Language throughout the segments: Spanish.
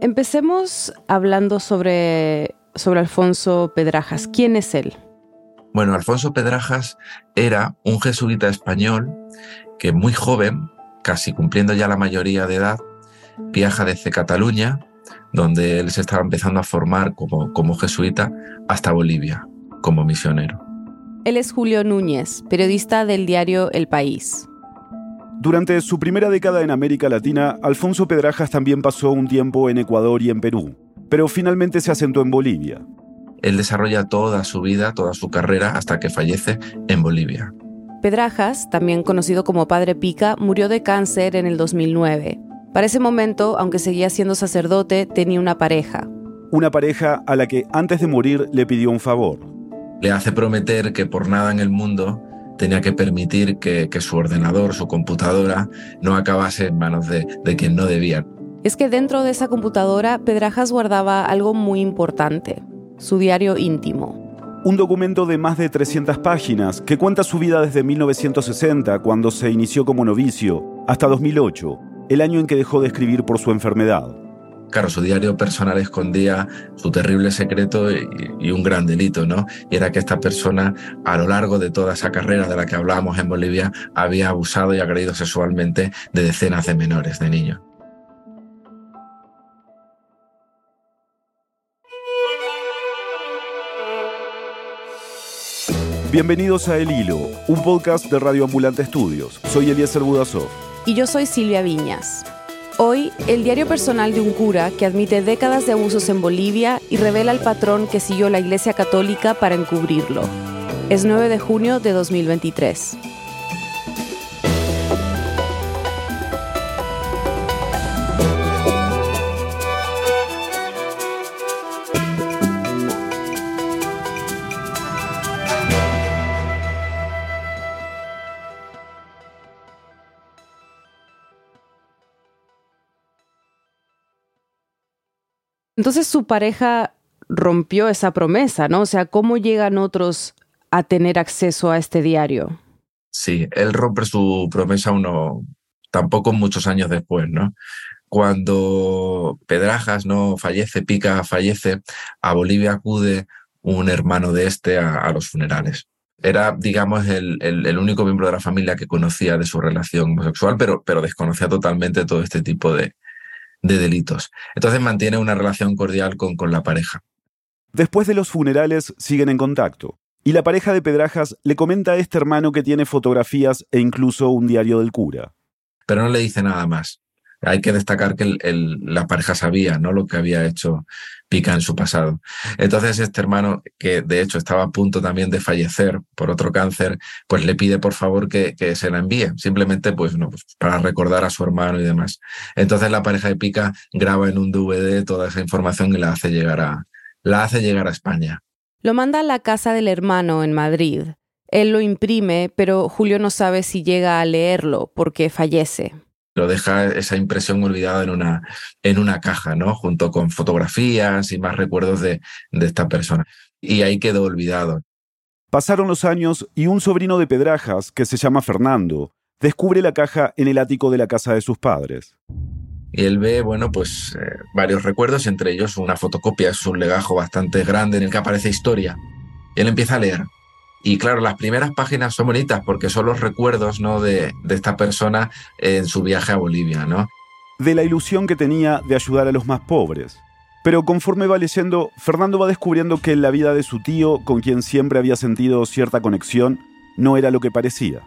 Empecemos hablando sobre, sobre Alfonso Pedrajas. ¿Quién es él? Bueno, Alfonso Pedrajas era un jesuita español que muy joven, casi cumpliendo ya la mayoría de edad, viaja desde Cataluña, donde él se estaba empezando a formar como, como jesuita, hasta Bolivia como misionero. Él es Julio Núñez, periodista del diario El País. Durante su primera década en América Latina, Alfonso Pedrajas también pasó un tiempo en Ecuador y en Perú, pero finalmente se asentó en Bolivia. Él desarrolla toda su vida, toda su carrera, hasta que fallece en Bolivia. Pedrajas, también conocido como Padre Pica, murió de cáncer en el 2009. Para ese momento, aunque seguía siendo sacerdote, tenía una pareja. Una pareja a la que antes de morir le pidió un favor. Le hace prometer que por nada en el mundo tenía que permitir que, su ordenador, su computadora, no acabase en manos de, de quien no debía. Es que dentro de esa computadora, Pedrajas guardaba algo muy importante, su diario íntimo. Un documento de más de 300 páginas que cuenta su vida desde 1960, cuando se inició como novicio, hasta 2008, el año en que dejó de escribir por su enfermedad. Claro, su diario personal escondía su terrible secreto y, un gran delito, ¿no? Y era que esta persona, a lo largo de toda esa carrera de la que hablábamos en Bolivia, había abusado y agredido sexualmente de decenas de menores, de niños. Bienvenidos a El Hilo, un podcast de Radio Ambulante Estudios. Soy Eliezer Budasov. Y yo soy Silvia Viñas. Hoy, el diario personal de un cura que admite décadas de abusos en Bolivia y revela el patrón que siguió la Iglesia Católica para encubrirlo. Es 9 de junio de 2023. Entonces su pareja rompió esa promesa, ¿no? O sea, ¿cómo llegan otros a tener acceso a este diario? Sí, él rompe su promesa uno, tampoco muchos años después, ¿no? Cuando Pedrajas no fallece, Pica fallece, a Bolivia acude un hermano de este a, los funerales. Era, digamos, el, el, único miembro de la familia que conocía de su relación homosexual, pero, pero desconocía totalmente todo este tipo de, de delitos. Entonces mantiene una relación cordial con, con la pareja. Después de los funerales siguen en contacto. Y la pareja de Pedrajas le comenta a este hermano que tiene fotografías e incluso un diario del cura. Pero no le dice nada más. Hay que destacar que la pareja sabía ¿no? lo que había hecho Pica en su pasado. Entonces este hermano, que de hecho estaba a punto también de fallecer por otro cáncer, pues le pide por favor que, se la envíe, simplemente pues, pues para recordar a su hermano y demás. Entonces la pareja de Pica graba en un DVD toda esa información y la hace llegar a, la hace llegar a España. Lo manda a la casa del hermano en Madrid. Él lo imprime, pero Julio no sabe si llega a leerlo porque fallece lo deja esa impresión olvidada en una, en una caja, ¿no? Junto con fotografías y más recuerdos de, de esta persona. Y ahí quedó olvidado. Pasaron los años y un sobrino de Pedrajas, que se llama Fernando, descubre la caja en el ático de la casa de sus padres. Y él ve, bueno, pues eh, varios recuerdos, entre ellos una fotocopia, es un legajo bastante grande en el que aparece historia. Y él empieza a leer. Y claro, las primeras páginas son bonitas porque son los recuerdos ¿no? de, de esta persona en su viaje a Bolivia, ¿no? De la ilusión que tenía de ayudar a los más pobres. Pero conforme va leyendo, Fernando va descubriendo que la vida de su tío, con quien siempre había sentido cierta conexión, no era lo que parecía.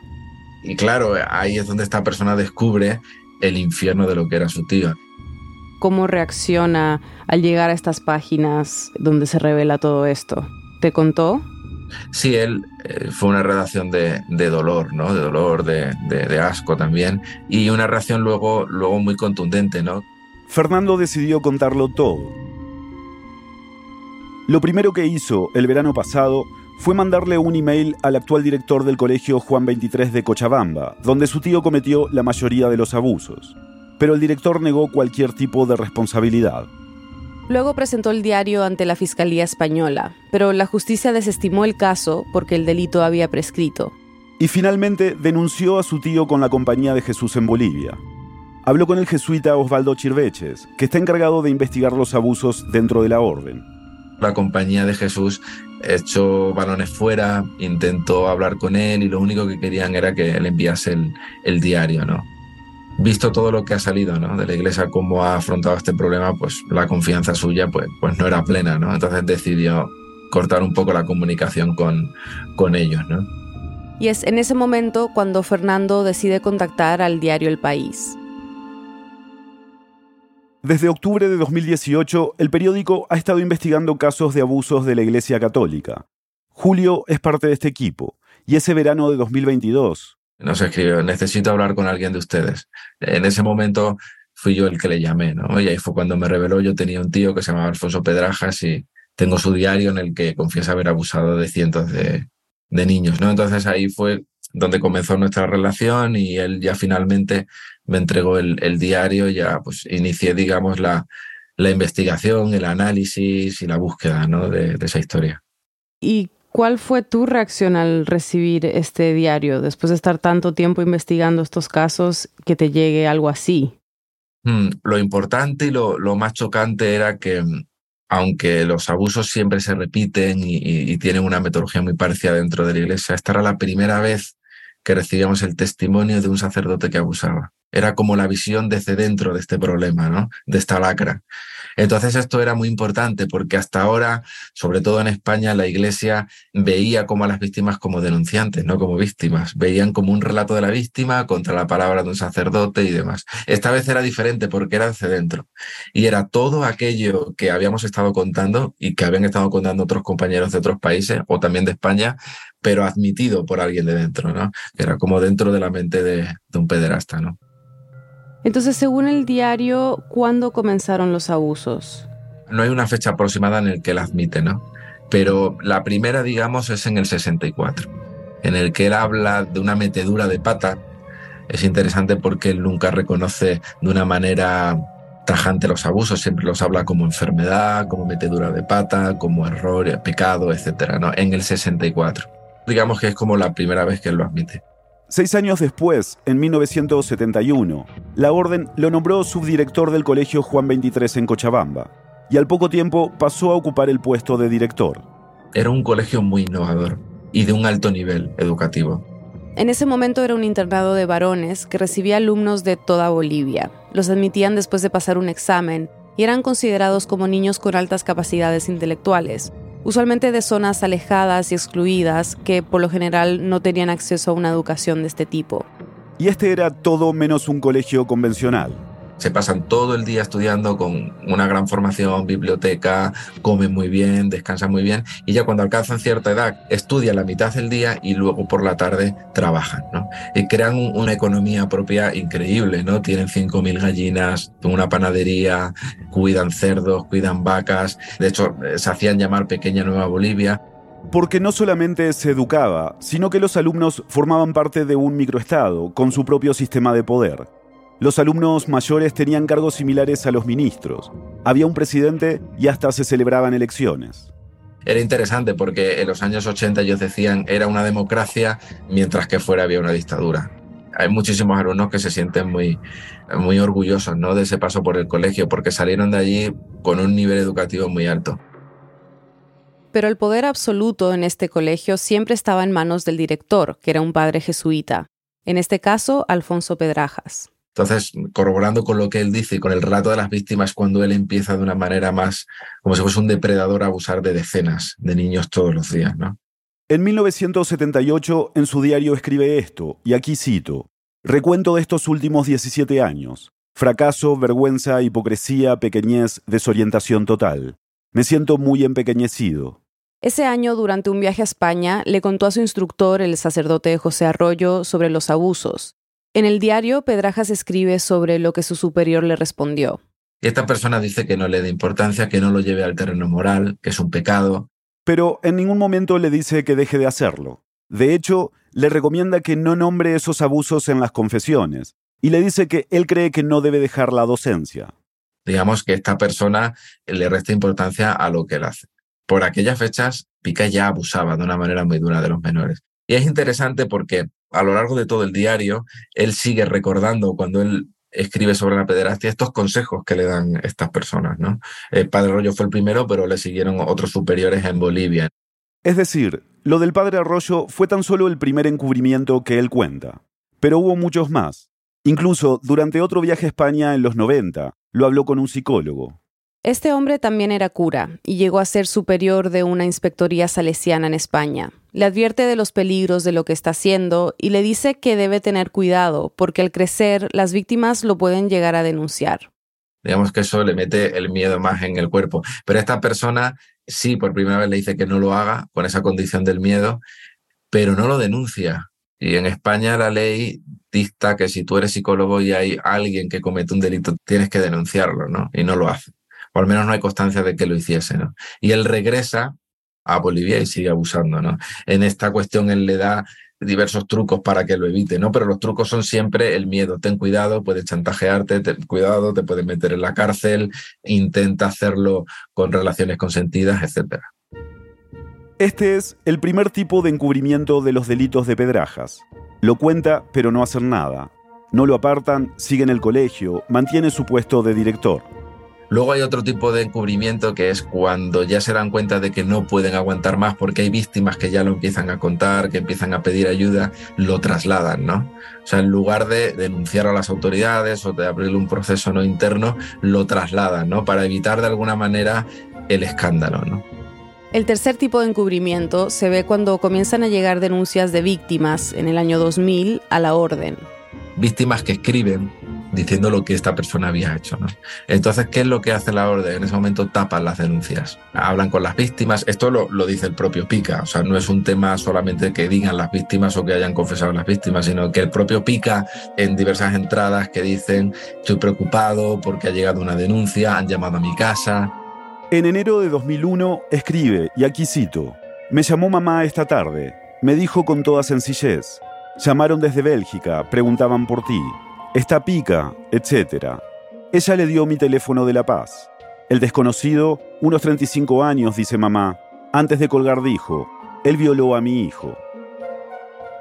Y claro, ahí es donde esta persona descubre el infierno de lo que era su tío. ¿Cómo reacciona al llegar a estas páginas donde se revela todo esto? ¿Te contó? Sí, él eh, fue una redacción de, dolor, ¿no? De dolor, de, asco también, y una reacción luego, luego muy contundente, ¿no? Fernando decidió contarlo todo. Lo primero que hizo el verano pasado fue mandarle un email al actual director del colegio Juan 23 de Cochabamba, donde su tío cometió la mayoría de los abusos. Pero el director negó cualquier tipo de responsabilidad. Luego presentó el diario ante la Fiscalía Española, pero la justicia desestimó el caso porque el delito había prescrito. Y finalmente denunció a su tío con la Compañía de Jesús en Bolivia. habló con el jesuita Osvaldo Chirveches, que está encargado de investigar los abusos dentro de la orden. La compañía de Jesús echó balones fuera, intentó hablar con él y lo único que querían era que él enviase el, el diario, ¿no? Visto todo lo que ha salido ¿no? de la iglesia, cómo ha afrontado este problema, pues la confianza suya pues, pues no era plena, ¿no? Entonces decidió cortar un poco la comunicación con, con ellos, ¿no? Y es en ese momento cuando Fernando decide contactar al diario El País. Desde octubre de 2018, el periódico ha estado investigando casos de abusos de la Iglesia Católica. Julio es parte de este equipo, y ese verano de 2022... Nos escribió, necesito hablar con alguien de ustedes. En ese momento fui yo el que le llamé, ¿no? Y ahí fue cuando me reveló, yo tenía un tío que se llamaba Alfonso Pedrajas y tengo su diario en el que confiesa haber abusado de cientos de, de niños, ¿no? Entonces ahí fue donde comenzó nuestra relación y él ya finalmente me entregó el, el diario ya pues inicié, digamos, la, la, investigación, el análisis y la búsqueda ¿no? de, de esa historia. ¿Y cuál fue tu reacción al recibir este diario después de estar tanto tiempo investigando estos casos que te llegue algo así? Hmm, lo importante y lo, más chocante era que, aunque los abusos siempre se repiten y, y, y, tienen una metodología muy parecida dentro de la iglesia, esta era la primera vez que recibíamos el testimonio de un sacerdote que abusaba. Era como la visión desde dentro de este problema, ¿no? De esta lacra. Entonces esto era muy importante porque hasta ahora, sobre todo en España, la Iglesia veía como a las víctimas como denunciantes, no como víctimas. Veían como un relato de la víctima contra la palabra de un sacerdote y demás. Esta vez era diferente porque era desde dentro. Y era todo aquello que habíamos estado contando y que habían estado contando otros compañeros de otros países o también de España, pero admitido por alguien de dentro, ¿no? Era como dentro de la mente de, de un pederasta, ¿no? Entonces, según el diario, ¿cuándo comenzaron los abusos? No hay una fecha aproximada en el que él admite, ¿no? Pero la primera, digamos, es en el 64, en el que él habla de una metedura de pata. Es interesante porque él nunca reconoce de una manera tajante los abusos, siempre los habla como enfermedad, como metedura de pata, como error, pecado, etcétera, ¿no? En el 64. Digamos que es como la primera vez que él lo admite. Seis años después, en 1971, la Orden lo nombró subdirector del Colegio Juan 23 en Cochabamba, y al poco tiempo pasó a ocupar el puesto de director. Era un colegio muy innovador y de un alto nivel educativo. En ese momento era un internado de varones que recibía alumnos de toda Bolivia. Los admitían después de pasar un examen y eran considerados como niños con altas capacidades intelectuales, usualmente de zonas alejadas y excluidas que por lo general no tenían acceso a una educación de este tipo. Y este era todo menos un colegio convencional. Se pasan todo el día estudiando con una gran formación, biblioteca, comen muy bien, descansan muy bien y ya cuando alcanzan cierta edad estudian la mitad del día y luego por la tarde trabajan. ¿no? Y crean una economía propia increíble, ¿no? Tienen 5.000 gallinas, una panadería, cuidan cerdos, cuidan vacas. De hecho, se hacían llamar Pequeña Nueva Bolivia porque no solamente se educaba, sino que los alumnos formaban parte de un microestado con su propio sistema de poder. Los alumnos mayores tenían cargos similares a los ministros. Había un presidente y hasta se celebraban elecciones. Era interesante porque en los años 80 ellos decían era una democracia mientras que fuera había una dictadura. Hay muchísimos alumnos que se sienten muy, muy orgullosos ¿no? de ese paso por el colegio porque salieron de allí con un nivel educativo muy alto. Pero el poder absoluto en este colegio siempre estaba en manos del director, que era un padre jesuita, en este caso Alfonso Pedrajas. Entonces, corroborando con lo que él dice y con el relato de las víctimas, cuando él empieza de una manera más como si fuese un depredador a abusar de decenas de niños todos los días, ¿no? En 1978, en su diario escribe esto, y aquí cito, Recuento de estos últimos 17 años. Fracaso, vergüenza, hipocresía, pequeñez, desorientación total. Me siento muy empequeñecido. Ese año, durante un viaje a España, le contó a su instructor, el sacerdote José Arroyo, sobre los abusos. En el diario, Pedrajas escribe sobre lo que su superior le respondió. Esta persona dice que no le dé importancia, que no lo lleve al terreno moral, que es un pecado. Pero en ningún momento le dice que deje de hacerlo. De hecho, le recomienda que no nombre esos abusos en las confesiones, y le dice que él cree que no debe dejar la docencia. Digamos que esta persona le resta importancia a lo que él hace. Por aquellas fechas, Pica ya abusaba de una manera muy dura de los menores. Y es interesante porque a lo largo de todo el diario, él sigue recordando cuando él escribe sobre la pederastia estos consejos que le dan estas personas. ¿no? El padre Arroyo fue el primero, pero le siguieron otros superiores en Bolivia. Es decir, lo del padre Arroyo fue tan solo el primer encubrimiento que él cuenta. Pero hubo muchos más. Incluso durante otro viaje a España en los 90, lo habló con un psicólogo. Este hombre también era cura y llegó a ser superior de una inspectoría salesiana en España. Le advierte de los peligros de lo que está haciendo y le dice que debe tener cuidado porque al crecer las víctimas lo pueden llegar a denunciar. Digamos que eso le mete el miedo más en el cuerpo. Pero esta persona sí, por primera vez le dice que no lo haga con esa condición del miedo, pero no lo denuncia. Y en España la ley dicta que si tú eres psicólogo y hay alguien que comete un delito, tienes que denunciarlo, ¿no? Y no lo hace o al menos no hay constancia de que lo hiciese. ¿no? Y él regresa a Bolivia y sigue abusando. ¿no? En esta cuestión él le da diversos trucos para que lo evite, ¿no? Pero los trucos son siempre el miedo. Ten cuidado, puedes chantajearte, ten cuidado, te puedes meter en la cárcel, intenta hacerlo con relaciones consentidas, etc. Este es el primer tipo de encubrimiento de los delitos de Pedrajas. Lo cuenta, pero no hacen nada. No lo apartan, sigue en el colegio, mantiene su puesto de director. Luego hay otro tipo de encubrimiento que es cuando ya se dan cuenta de que no pueden aguantar más porque hay víctimas que ya lo empiezan a contar, que empiezan a pedir ayuda, lo trasladan, ¿no? O sea, en lugar de denunciar a las autoridades o de abrirle un proceso no interno, lo trasladan, ¿no? Para evitar de alguna manera el escándalo, ¿no? El tercer tipo de encubrimiento se ve cuando comienzan a llegar denuncias de víctimas en el año 2000 a la orden. Víctimas que escriben diciendo lo que esta persona había hecho. ¿no? Entonces, ¿qué es lo que hace la orden? En ese momento tapan las denuncias, hablan con las víctimas. Esto lo, lo, dice el propio Pica, o sea, no es un tema solamente que digan las víctimas o que hayan confesado las víctimas, sino que el propio Pica en diversas entradas que dicen, estoy preocupado porque ha llegado una denuncia, han llamado a mi casa. En enero de 2001 escribe, y aquí cito, me llamó mamá esta tarde, me dijo con toda sencillez, llamaron desde Bélgica, preguntaban por ti, Está pica, etc. Ella le dio mi teléfono de La Paz. El desconocido, unos 35 años, dice mamá, antes de colgar dijo, él violó a mi hijo.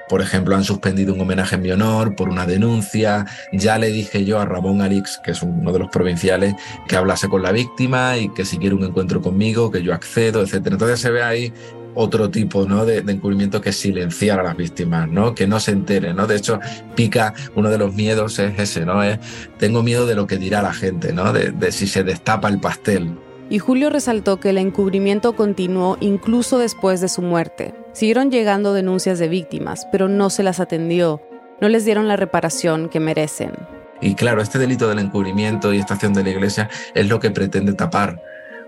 Por ejemplo, han suspendido un homenaje en mi honor por una denuncia. Ya le dije yo a Ramón Alix, que es uno de los provinciales, que hablase con la víctima y que si quiere un encuentro conmigo, que yo accedo, etc. Entonces se ve ahí otro tipo ¿no? de, encubrimiento que silenciar a las víctimas, ¿no? que no se enteren. ¿no? De hecho, pica, uno de los miedos es ese, ¿no? Es, tengo miedo de lo que dirá la gente, ¿no? de, de si se destapa el pastel. Y Julio resaltó que el encubrimiento continuó incluso después de su muerte. Siguieron llegando denuncias de víctimas, pero no se las atendió, no les dieron la reparación que merecen. Y claro, este delito del encubrimiento y esta acción de la Iglesia es lo que pretende tapar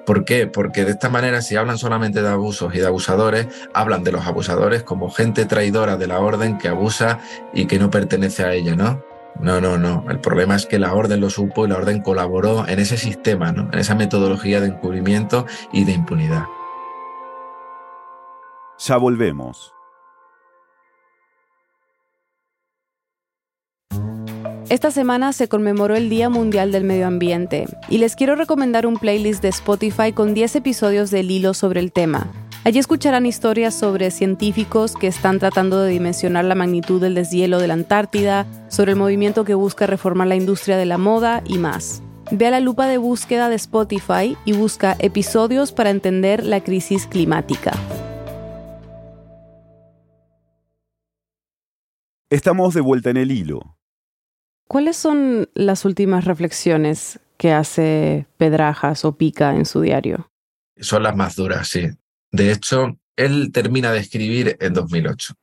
¿Por qué? Porque de esta manera, si hablan solamente de abusos y de abusadores, hablan de los abusadores como gente traidora de la orden que abusa y que no pertenece a ella, ¿no? No, no, no. El problema es que la orden lo supo y la orden colaboró en ese sistema, ¿no? En esa metodología de encubrimiento y de impunidad. Ya volvemos. Esta semana se conmemoró el Día Mundial del Medio Ambiente y les quiero recomendar un playlist de Spotify con 10 episodios del hilo sobre el tema. Allí escucharán historias sobre científicos que están tratando de dimensionar la magnitud del deshielo de la Antártida, sobre el movimiento que busca reformar la industria de la moda y más. Ve a la lupa de búsqueda de Spotify y busca episodios para entender la crisis climática. Estamos de vuelta en el hilo. ¿Cuáles son las últimas reflexiones que hace Pedrajas o Pica en su diario? Son las más duras, sí. De hecho, él termina de escribir en 2008.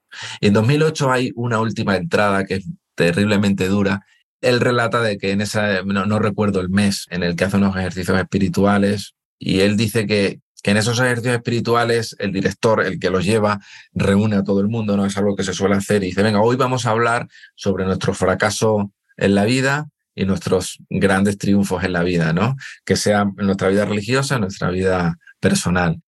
Y en 2008 hay una última entrada que es terriblemente dura. Él relata de que en esa, no, recuerdo el mes, en el que hace unos ejercicios espirituales, y él dice que, que en esos ejercicios espirituales el director, el que los lleva, reúne a todo el mundo, no es algo que se suele hacer, y dice, venga, hoy vamos a hablar sobre nuestro fracaso en la vida y nuestros grandes triunfos en la vida, ¿no? Que sea nuestra vida religiosa, nuestra vida personal.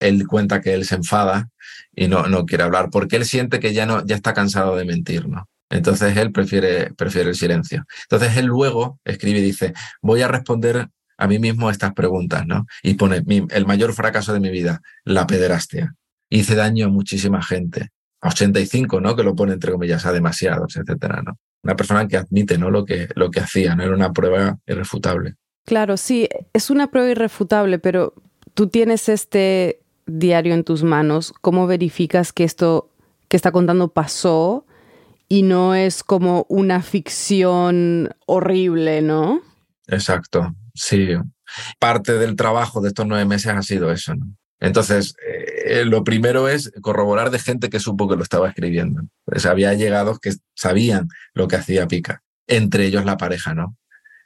Él cuenta que él se enfada y no, no quiere hablar porque él siente que ya, no, ya está cansado de mentir, ¿no? Entonces él prefiere, prefiere el silencio. Entonces él luego escribe y dice, voy a responder a mí mismo estas preguntas, ¿no? Y pone, el mayor fracaso de mi vida, la pederastia. Hice daño a muchísima gente. A 85, ¿no? Que lo pone entre comillas a demasiados, etcétera, ¿no? una persona que admite ¿no? lo, que, lo que hacía, no era una prueba irrefutable. Claro, sí, es una prueba irrefutable, pero tú tienes este diario en tus manos, ¿cómo verificas que esto que está contando pasó y no es como una ficción horrible, ¿no? Exacto, sí. Parte del trabajo de estos nueve meses ha sido eso, ¿no? Entonces, eh, lo primero es corroborar de gente que supo que lo estaba escribiendo. Pues había llegados que sabían lo que hacía Pica, entre ellos la pareja, ¿no?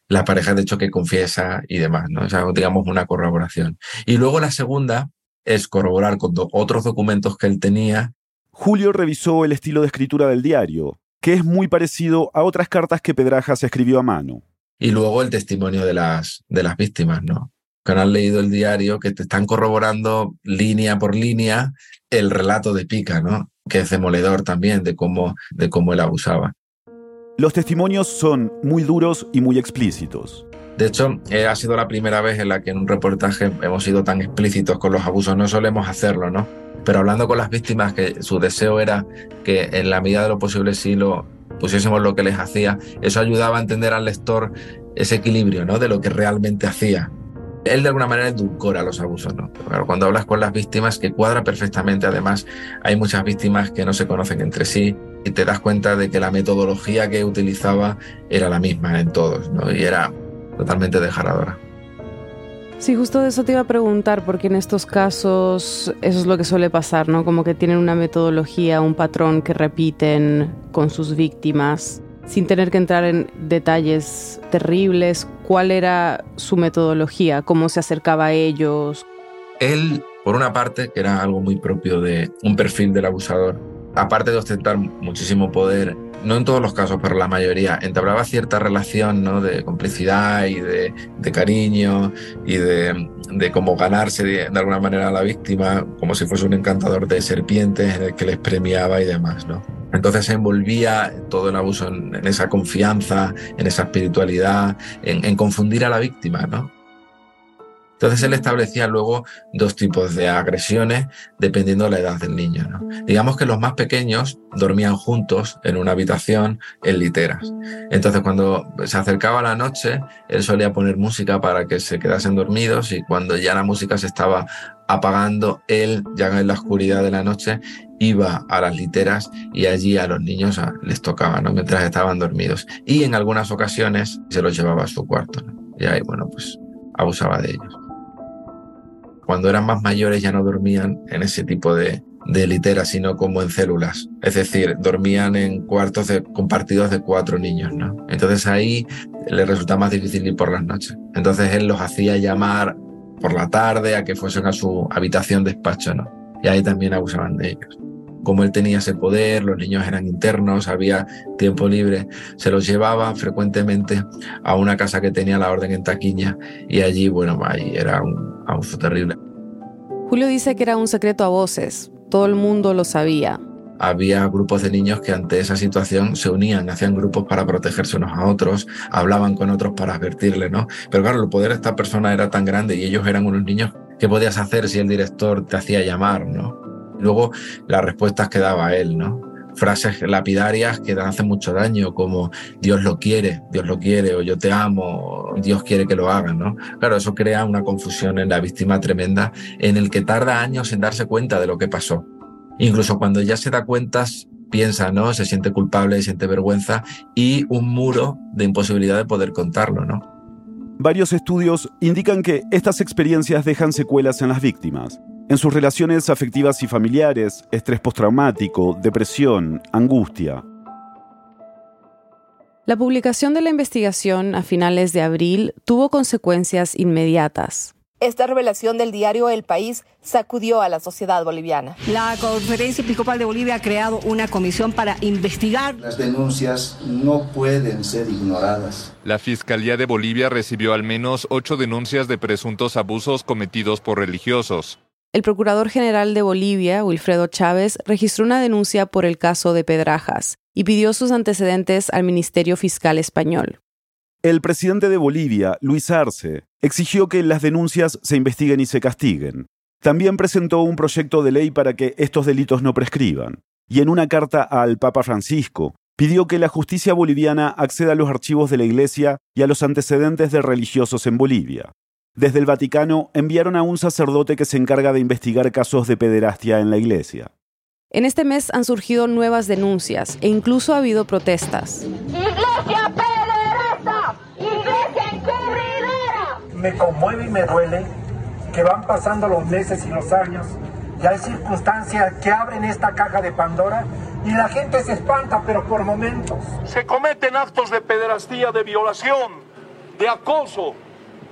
La pareja, de hecho, que confiesa y demás, ¿no? O sea, digamos, una corroboración. Y luego la segunda es corroborar con otros documentos que él tenía. Julio revisó el estilo de escritura del diario, que es muy parecido a otras cartas que Pedrajas escribió a mano. Y luego el testimonio de las, de las víctimas, ¿no? Que han leído el diario, que te están corroborando línea por línea el relato de Pica, ¿no? Que es demoledor también de cómo, de cómo él abusaba. Los testimonios son muy duros y muy explícitos. De hecho, eh, ha sido la primera vez en la que en un reportaje hemos sido tan explícitos con los abusos. No solemos hacerlo, ¿no? Pero hablando con las víctimas, que su deseo era que en la medida de lo posible sí lo pusiésemos lo que les hacía, eso ayudaba a entender al lector ese equilibrio, ¿no? De lo que realmente hacía. Él de alguna manera edulcora los abusos, ¿no? Pero cuando hablas con las víctimas, que cuadra perfectamente, además, hay muchas víctimas que no se conocen entre sí y te das cuenta de que la metodología que utilizaba era la misma en todos, ¿no? Y era totalmente dejaradora. Sí, justo de eso te iba a preguntar, porque en estos casos eso es lo que suele pasar, ¿no? Como que tienen una metodología, un patrón que repiten con sus víctimas, sin tener que entrar en detalles terribles. ¿Cuál era su metodología? ¿Cómo se acercaba a ellos? Él, por una parte, que era algo muy propio de un perfil del abusador, aparte de ostentar muchísimo poder no en todos los casos, pero la mayoría, entablaba cierta relación ¿no? de complicidad y de, cariño y de, cómo ganarse de, alguna manera a la víctima, como si fuese un encantador de serpientes en el que les premiaba y demás. ¿no? Entonces se envolvía todo el abuso en, esa confianza, en esa espiritualidad, en, en confundir a la víctima. ¿no? Entonces él establecía luego dos tipos de agresiones dependiendo de la edad del niño. Digamos que los más pequeños dormían juntos en una habitación en literas. Entonces cuando se acercaba la noche, él solía poner música para que se quedasen dormidos y cuando ya la música se estaba apagando, él ya en la oscuridad de la noche iba a las literas y allí a los niños les tocaba, ¿no? mientras estaban dormidos. Y en algunas ocasiones se los llevaba a su cuarto. Y ahí, bueno, pues abusaba de ellos cuando eran más mayores ya no dormían en ese tipo de, literas, sino como en células. Es decir, dormían en cuartos compartidos de cuatro niños, ¿no? Entonces ahí les resultaba más difícil ir por las noches. Entonces él los hacía llamar por la tarde a que fuesen a su habitación despacho, ¿no? Y ahí también abusaban de ellos. Como él tenía ese poder, los niños eran internos, había tiempo libre, se los llevaba frecuentemente a una casa que tenía la orden en Taquiña y allí, bueno, ahí era un abuso terrible. Julio dice que era un secreto a voces, todo el mundo lo sabía. Había grupos de niños que ante esa situación se unían, hacían grupos para protegerse unos a otros, hablaban con otros para advertirle, ¿no? Pero claro, el poder de esta persona era tan grande y ellos eran unos niños, ¿qué podías hacer si el director te hacía llamar, ¿no? Luego las respuestas que daba él, ¿no? frases lapidarias que hacen mucho daño, como Dios lo quiere, Dios lo quiere, o yo te amo, Dios quiere que lo hagan, ¿no? Claro, eso crea una confusión en la víctima tremenda, en el que tarda años en darse cuenta de lo que pasó. Incluso cuando ya se da cuenta, piensa, ¿no? Se siente culpable, siente vergüenza y un muro de imposibilidad de poder contarlo, ¿no? Varios estudios indican que estas experiencias dejan secuelas en las víctimas en sus relaciones afectivas y familiares, estrés postraumático, depresión, angustia. La publicación de la investigación a finales de abril tuvo consecuencias inmediatas. Esta revelación del diario El País sacudió a la sociedad boliviana. La Conferencia Episcopal de Bolivia ha creado una comisión para investigar. Las denuncias no pueden ser ignoradas. La Fiscalía de Bolivia recibió al menos ocho denuncias de presuntos abusos cometidos por religiosos. El Procurador General de Bolivia, Wilfredo Chávez, registró una denuncia por el caso de Pedrajas y pidió sus antecedentes al Ministerio Fiscal español. El presidente de Bolivia, Luis Arce, exigió que las denuncias se investiguen y se castiguen. También presentó un proyecto de ley para que estos delitos no prescriban. Y en una carta al Papa Francisco, pidió que la justicia boliviana acceda a los archivos de la Iglesia y a los antecedentes de religiosos en Bolivia. Desde el Vaticano enviaron a un sacerdote que se encarga de investigar casos de pederastia en la Iglesia. En este mes han surgido nuevas denuncias e incluso ha habido protestas. ¡Iglesia pederasta! ¡Iglesia encubridora! Me conmueve y me duele que van pasando los meses y los años y hay circunstancias que abren esta caja de Pandora y la gente se espanta, pero por momentos. Se cometen actos de pederastía, de violación, de acoso,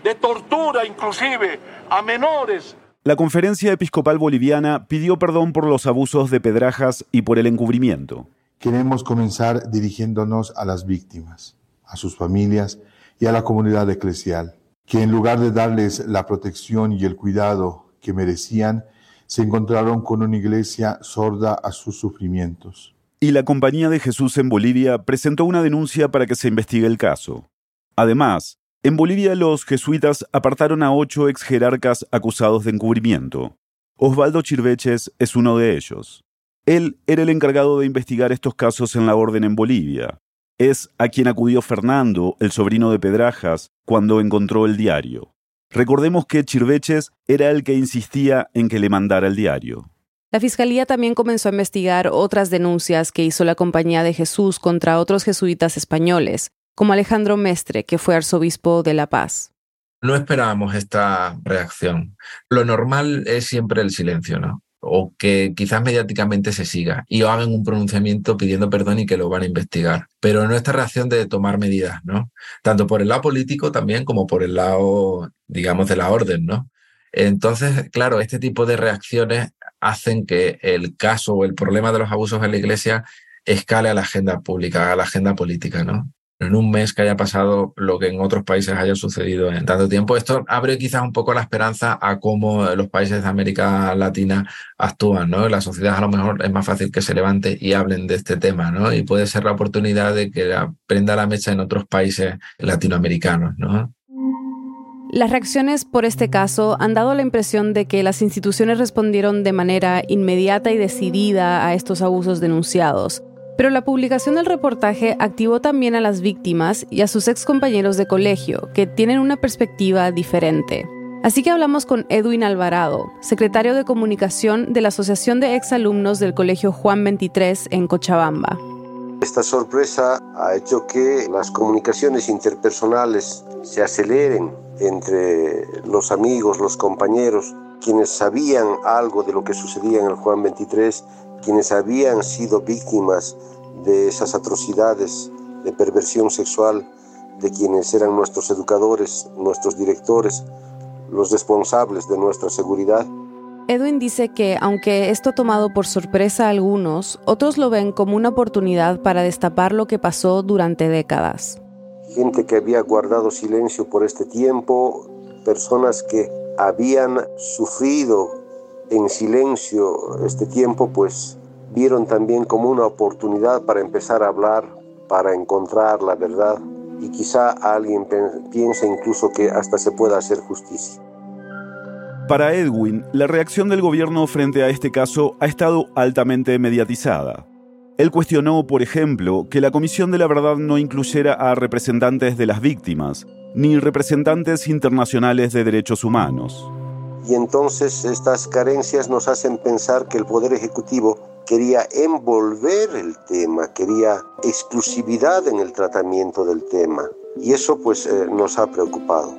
de tortura inclusive a menores la Conferencia Episcopal Boliviana pidió perdón por los abusos de Pedrajas y por el encubrimiento. Queremos comenzar dirigiéndonos a las víctimas, a sus familias y a la comunidad eclesial, que en lugar de darles la protección y el cuidado que merecían, se encontraron con una iglesia sorda a sus sufrimientos. Y la Compañía de Jesús en Bolivia presentó una denuncia para que se investigue el caso. Además, en Bolivia los jesuitas apartaron a ocho ex jerarcas acusados de encubrimiento. Osvaldo Chirveches es uno de ellos. Él era el encargado de investigar estos casos en la orden en Bolivia. Es a quien acudió Fernando, el sobrino de Pedrajas, cuando encontró el diario. Recordemos que Chirveches era el que insistía en que le mandara el diario. La Fiscalía también comenzó a investigar otras denuncias que hizo la Compañía de Jesús contra otros jesuitas españoles, como Alejandro Mestre, que fue arzobispo de La Paz. No esperábamos esta reacción. Lo normal es siempre el silencio, ¿no? O que quizás mediáticamente se siga y hagan un pronunciamiento pidiendo perdón y que lo van a investigar. Pero no esta reacción de tomar medidas, ¿no? Tanto por el lado político también como por el lado, digamos, de la orden, ¿no? Entonces, claro, este tipo de reacciones hacen que el caso o el problema de los abusos en la iglesia escale a la agenda pública, a la agenda política, ¿no? En un mes que haya pasado lo que en otros países haya sucedido en tanto tiempo. Esto abre quizás un poco la esperanza a cómo los países de América Latina actúan, ¿no? La sociedad a lo mejor es más fácil que se levante y hablen de este tema, ¿no? Y puede ser la oportunidad de que prenda la mecha en otros países latinoamericanos, ¿no? Las reacciones por este caso han dado la impresión de que las instituciones respondieron de manera inmediata y decidida a estos abusos denunciados pero la publicación del reportaje activó también a las víctimas y a sus ex compañeros de colegio, que tienen una perspectiva diferente. Así que hablamos con Edwin Alvarado, secretario de comunicación de la Asociación de Exalumnos del Colegio Juan 23 en Cochabamba. Esta sorpresa ha hecho que las comunicaciones interpersonales se aceleren entre los amigos, los compañeros, quienes sabían algo de lo que sucedía en el Juan 23 quienes habían sido víctimas de esas atrocidades de perversión sexual, de quienes eran nuestros educadores, nuestros directores, los responsables de nuestra seguridad. Edwin dice que, aunque esto ha tomado por sorpresa a algunos, otros lo ven como una oportunidad para destapar lo que pasó durante décadas. Gente que había guardado silencio por este tiempo, personas que habían sufrido en silencio este tiempo, pues vieron también como una oportunidad para empezar a hablar, para encontrar la verdad y quizá alguien piense incluso que hasta se pueda hacer justicia. Para Edwin, la reacción del gobierno frente a este caso ha estado altamente mediatizada. Él cuestionó, por ejemplo, que la Comisión de la Verdad no incluyera a representantes de las víctimas, ni representantes internacionales de derechos humanos. Y entonces estas carencias nos hacen pensar que el Poder Ejecutivo quería envolver el tema, quería exclusividad en el tratamiento del tema. Y eso pues eh, nos ha preocupado.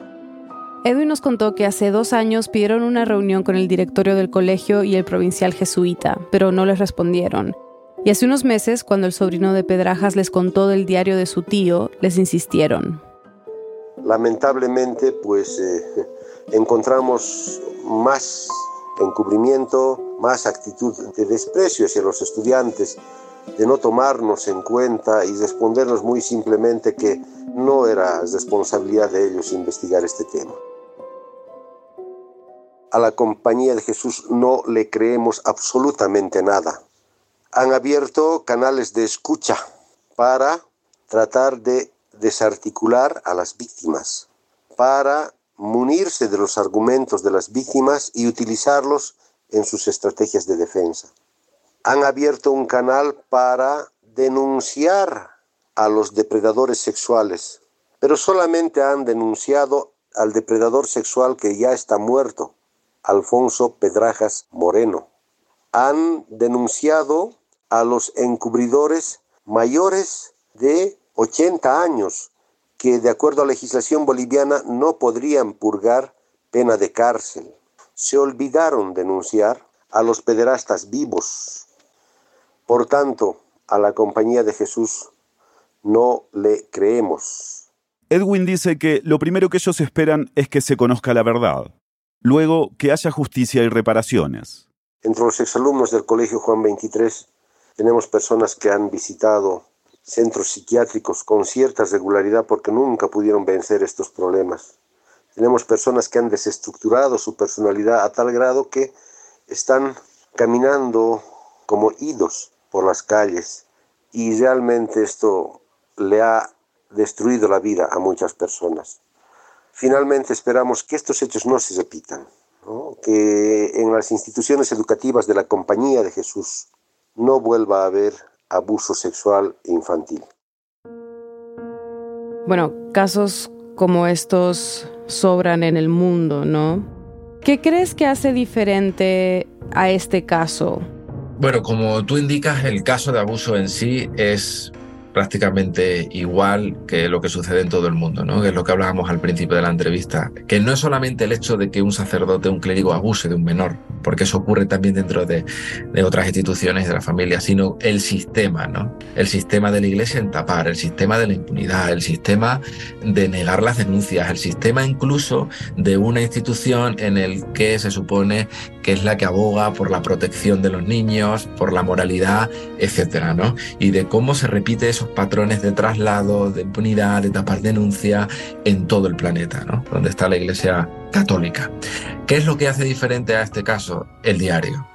Edwin nos contó que hace dos años pidieron una reunión con el directorio del colegio y el provincial jesuita, pero no les respondieron. Y hace unos meses, cuando el sobrino de Pedrajas les contó del diario de su tío, les insistieron. Lamentablemente, pues eh, encontramos más encubrimiento, más actitud de desprecio hacia los estudiantes, de no tomarnos en cuenta y respondernos muy simplemente que no era responsabilidad de ellos investigar este tema. A la compañía de Jesús no le creemos absolutamente nada. Han abierto canales de escucha para tratar de desarticular a las víctimas, para munirse de los argumentos de las víctimas y utilizarlos en sus estrategias de defensa. Han abierto un canal para denunciar a los depredadores sexuales, pero solamente han denunciado al depredador sexual que ya está muerto, Alfonso Pedrajas Moreno. Han denunciado a los encubridores mayores de 80 años, que de acuerdo a la legislación boliviana no podrían purgar pena de cárcel. Se olvidaron denunciar a los pederastas vivos. Por tanto, a la compañía de Jesús no le creemos. Edwin dice que lo primero que ellos esperan es que se conozca la verdad, luego que haya justicia y reparaciones. Entre los exalumnos del Colegio Juan 23 tenemos personas que han visitado centros psiquiátricos con cierta regularidad porque nunca pudieron vencer estos problemas. Tenemos personas que han desestructurado su personalidad a tal grado que están caminando como idos por las calles y realmente esto le ha destruido la vida a muchas personas. Finalmente esperamos que estos hechos no se repitan, que en las instituciones educativas de la Compañía de Jesús no vuelva a haber abuso sexual infantil. Bueno, casos como estos sobran en el mundo, ¿no? ¿Qué crees que hace diferente a este caso? Bueno, como tú indicas, el caso de abuso en sí es prácticamente igual que lo que sucede en todo el mundo, ¿no? que es lo que hablábamos al principio de la entrevista, que no es solamente el hecho de que un sacerdote, un clérigo abuse de un menor, porque eso ocurre también dentro de, otras instituciones de la familia, sino el sistema, ¿no? el sistema de la iglesia en tapar, el sistema de la impunidad, el sistema de negar las denuncias, el sistema incluso de una institución en el que se supone que es la que aboga por la protección de los niños, por la moralidad, etcétera, ¿no? Y de cómo se repite esos patrones de traslado, de impunidad, de tapar denuncia en todo el planeta, ¿no? Donde está la Iglesia católica. ¿Qué es lo que hace diferente a este caso? El diario.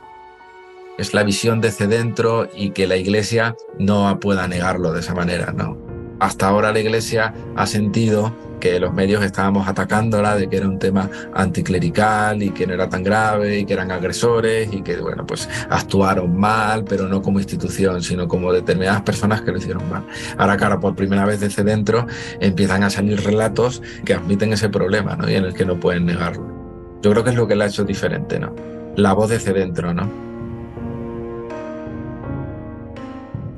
Es la visión desde dentro y que la Iglesia no pueda negarlo de esa manera, ¿no? Hasta ahora la Iglesia ha sentido que los medios estábamos atacándola, de que era un tema anticlerical y que no era tan grave y que eran agresores y que, bueno, pues actuaron mal, pero no como institución, sino como determinadas personas que lo hicieron mal. Ahora, claro, por primera vez desde dentro empiezan a salir relatos que admiten ese problema, ¿no? Y en el que no pueden negarlo. Yo creo que es lo que le ha hecho diferente, ¿no? La voz desde dentro, ¿no?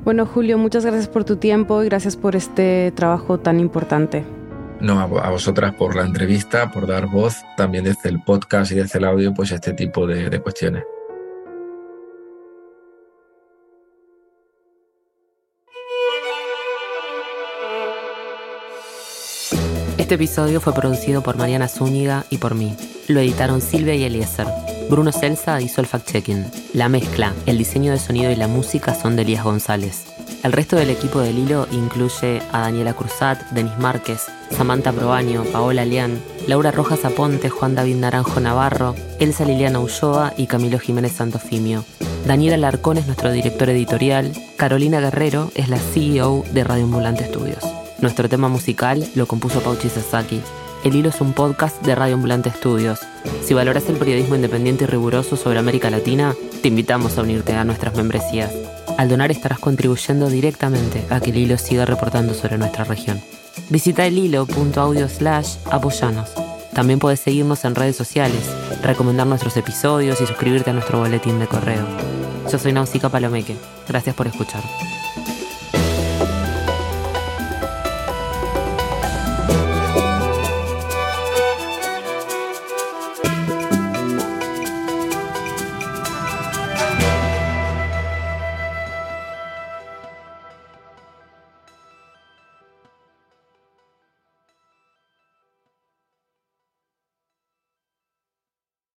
Bueno, Julio, muchas gracias por tu tiempo y gracias por este trabajo tan importante. No, a, vosotras por la entrevista, por dar voz, también desde el podcast y desde el audio, pues este tipo de, de cuestiones. Este episodio fue producido por Mariana Zúñiga y por mí. Lo editaron Silvia y Eliezer. Bruno Celsa hizo el fact-checking. La mezcla, el diseño de sonido y la música son de Elías González. El resto del equipo del hilo incluye a Daniela Cruzat, Denis Márquez, Samantha Proaño, Paola Lián, Laura Rojas Aponte, Juan David Naranjo Navarro, Elsa Liliana Ulloa y Camilo Jiménez Santofimio. Daniela Larcón es nuestro director editorial, Carolina Guerrero es la CEO de Radio Ambulante Estudios. Nuestro tema musical lo compuso Pauchi Sasaki. El Hilo es un podcast de Radio Ambulante Estudios. Si valoras el periodismo independiente y riguroso sobre América Latina, te invitamos a unirte a nuestras membresías. Al donar estarás contribuyendo directamente a que el hilo siga reportando sobre nuestra región. Visita el hilo.audio slash apoyanos. También puedes seguirnos en redes sociales, recomendar nuestros episodios y suscribirte a nuestro boletín de correo. Yo soy Nausicaa Palomeque. Gracias por escuchar.